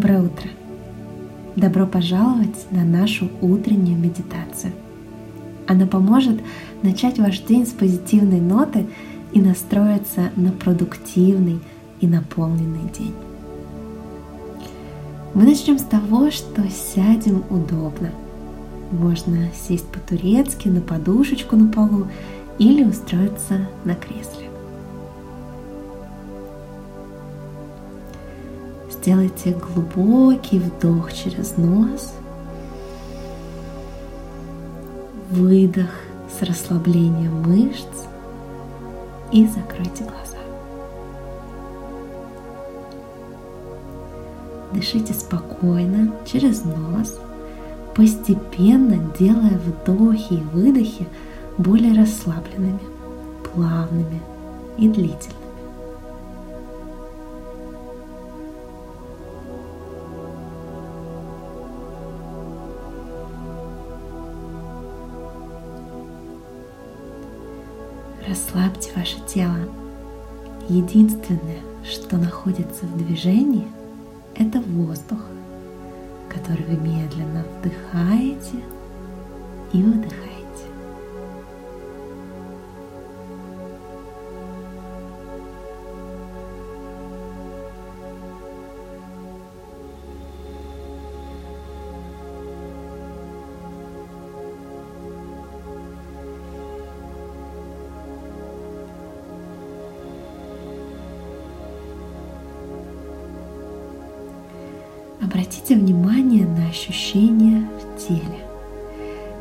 Доброе утро! Добро пожаловать на нашу утреннюю медитацию. Она поможет начать ваш день с позитивной ноты и настроиться на продуктивный и наполненный день. Мы начнем с того, что сядем удобно. Можно сесть по-турецки на подушечку на полу или устроиться на кресле. Сделайте глубокий вдох через нос, выдох с расслаблением мышц и закройте глаза. Дышите спокойно через нос, постепенно делая вдохи и выдохи более расслабленными, плавными и длительными. Расслабьте ваше тело. Единственное, что находится в движении, это воздух, который вы медленно вдыхаете и выдыхаете. Обратите внимание на ощущения в теле.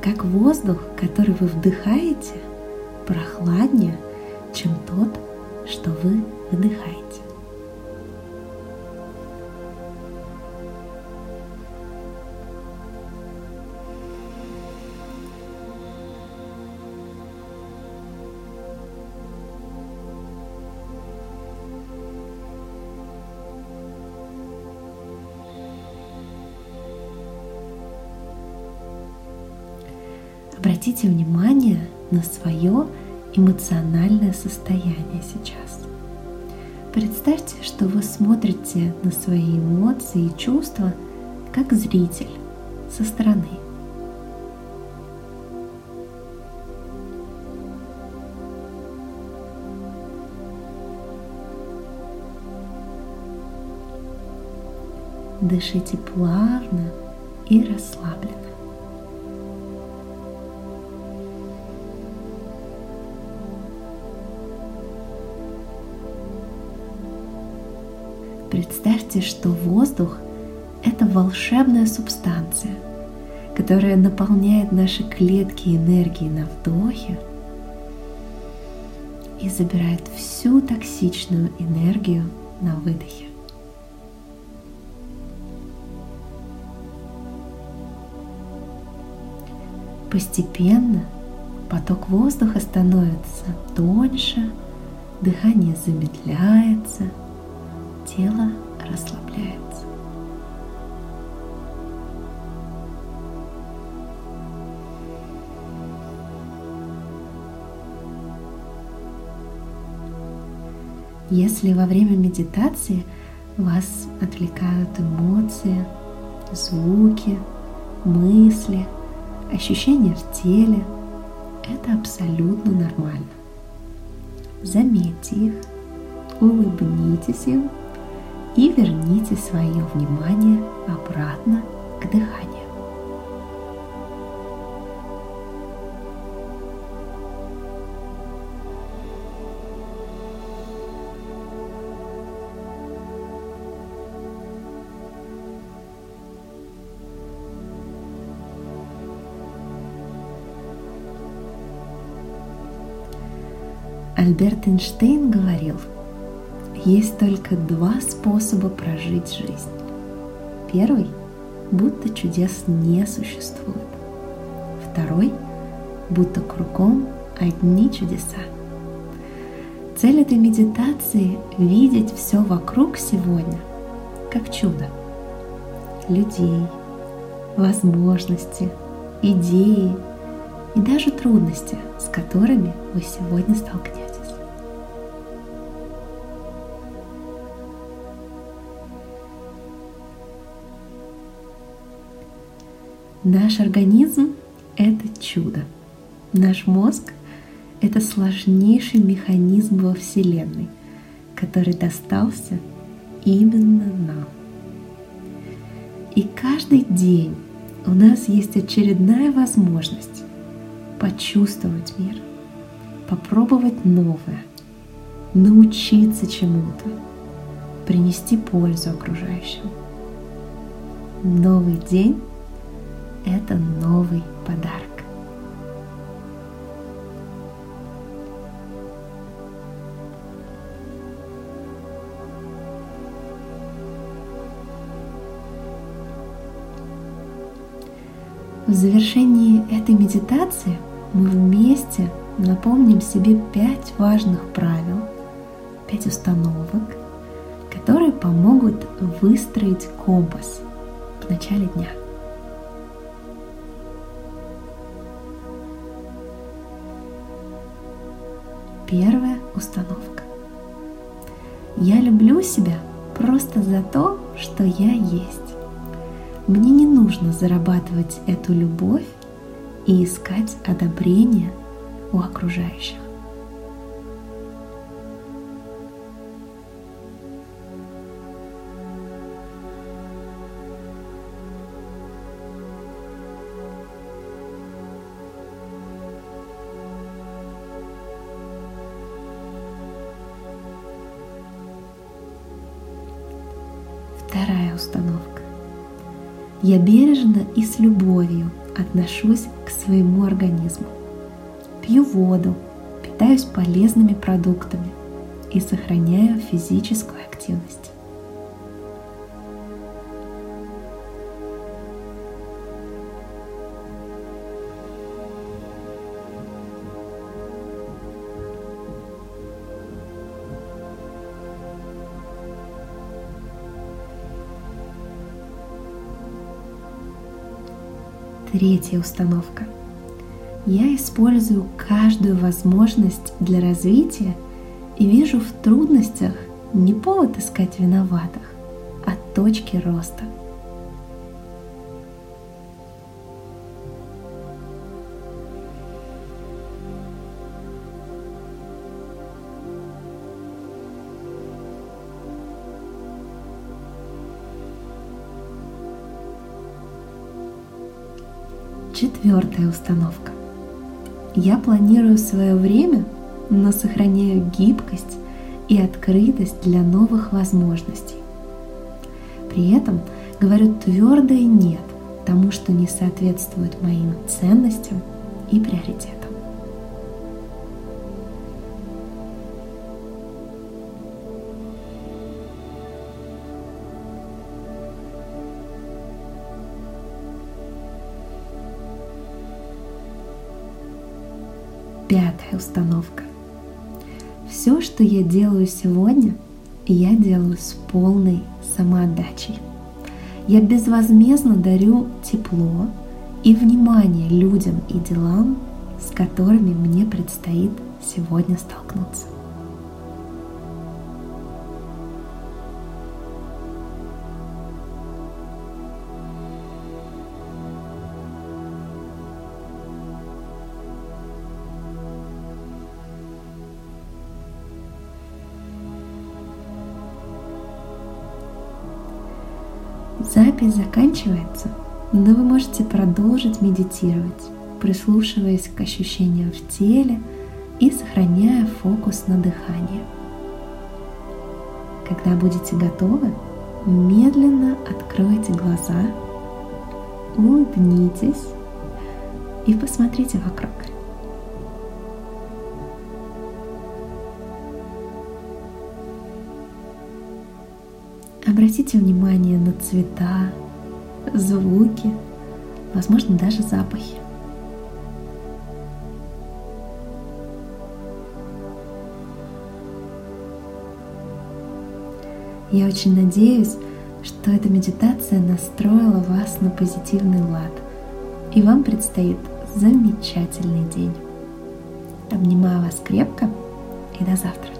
Как воздух, который вы вдыхаете, прохладнее, чем тот, что вы выдыхаете. Обратите внимание на свое эмоциональное состояние сейчас. Представьте, что вы смотрите на свои эмоции и чувства как зритель со стороны. Дышите плавно и расслабленно. Представьте, что воздух – это волшебная субстанция, которая наполняет наши клетки энергией на вдохе и забирает всю токсичную энергию на выдохе. Постепенно поток воздуха становится тоньше, дыхание замедляется – тело расслабляется. Если во время медитации вас отвлекают эмоции, звуки, мысли, ощущения в теле, это абсолютно нормально. Заметьте их, улыбнитесь им и верните свое внимание обратно к дыханию. Альберт Эйнштейн говорил – есть только два способа прожить жизнь. Первый – будто чудес не существует. Второй – будто кругом одни чудеса. Цель этой медитации – видеть все вокруг сегодня как чудо. Людей, возможности, идеи и даже трудности, с которыми вы сегодня столкнетесь. Наш организм — это чудо. Наш мозг — это сложнейший механизм во Вселенной, который достался именно нам. И каждый день у нас есть очередная возможность почувствовать мир, попробовать новое, научиться чему-то, принести пользу окружающим. Новый день – это новый подарок. В завершении этой медитации мы вместе напомним себе пять важных правил, пять установок, которые помогут выстроить компас в начале дня. Первая установка. Я люблю себя просто за то, что я есть. Мне не нужно зарабатывать эту любовь и искать одобрение у окружающих. Установка. Я бережно и с любовью отношусь к своему организму. Пью воду, питаюсь полезными продуктами и сохраняю физическую активность. Третья установка. Я использую каждую возможность для развития и вижу в трудностях не повод искать виноватых, а точки роста – Четвертая установка. Я планирую свое время, но сохраняю гибкость и открытость для новых возможностей. При этом говорю твердое «нет» тому, что не соответствует моим ценностям и приоритетам. Пятая установка. Все, что я делаю сегодня, я делаю с полной самоотдачей. Я безвозмездно дарю тепло и внимание людям и делам, с которыми мне предстоит сегодня столкнуться. Запись заканчивается, но вы можете продолжить медитировать, прислушиваясь к ощущениям в теле и сохраняя фокус на дыхании. Когда будете готовы, медленно откройте глаза, улыбнитесь и посмотрите вокруг. Обратите внимание на цвета, звуки, возможно, даже запахи. Я очень надеюсь, что эта медитация настроила вас на позитивный лад, и вам предстоит замечательный день. Обнимаю вас крепко и до завтра.